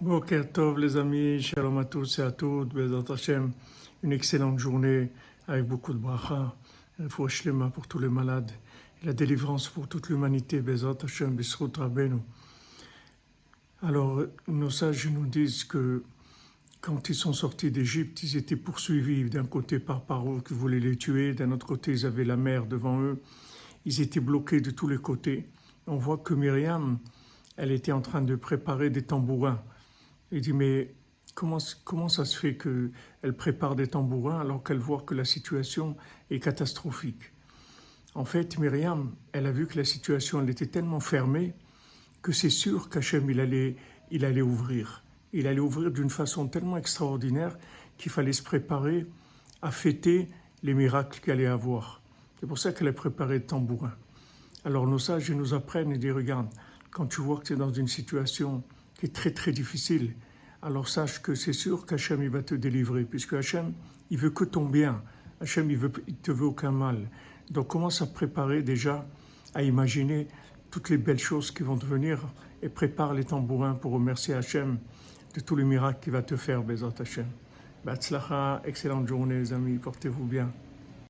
Boker Tov les amis, shalom à tous et à toutes, Bezat Hashem, une excellente journée avec beaucoup de bracha, pour Shlema pour tous les malades, la délivrance pour toute l'humanité, Bezat Hashem, Bisrut Rabbeinu. Alors, nos sages nous disent que quand ils sont sortis d'Égypte, ils étaient poursuivis d'un côté par Paro qui voulait les tuer, d'un autre côté ils avaient la mer devant eux, ils étaient bloqués de tous les côtés. On voit que Myriam, elle était en train de préparer des tambourins. Il dit, mais comment, comment ça se fait qu'elle prépare des tambourins alors qu'elle voit que la situation est catastrophique? En fait, Myriam, elle a vu que la situation était tellement fermée que c'est sûr qu'Hachem, il allait, il allait ouvrir. Il allait ouvrir d'une façon tellement extraordinaire qu'il fallait se préparer à fêter les miracles qu'elle allait avoir. C'est pour ça qu'elle a préparé des tambourins. Alors nos sages nous apprennent et disent, regarde, quand tu vois que tu es dans une situation qui est très très difficile, alors sache que c'est sûr qu'Hachem il va te délivrer, puisque Hachem il veut que ton bien, Hachem il, il te veut aucun mal. Donc commence à préparer déjà, à imaginer toutes les belles choses qui vont devenir et prépare les tambourins pour remercier Hachem de tous les miracles qu'il va te faire, Bezat Hachem. Batzlacha, excellente journée les amis, portez-vous bien.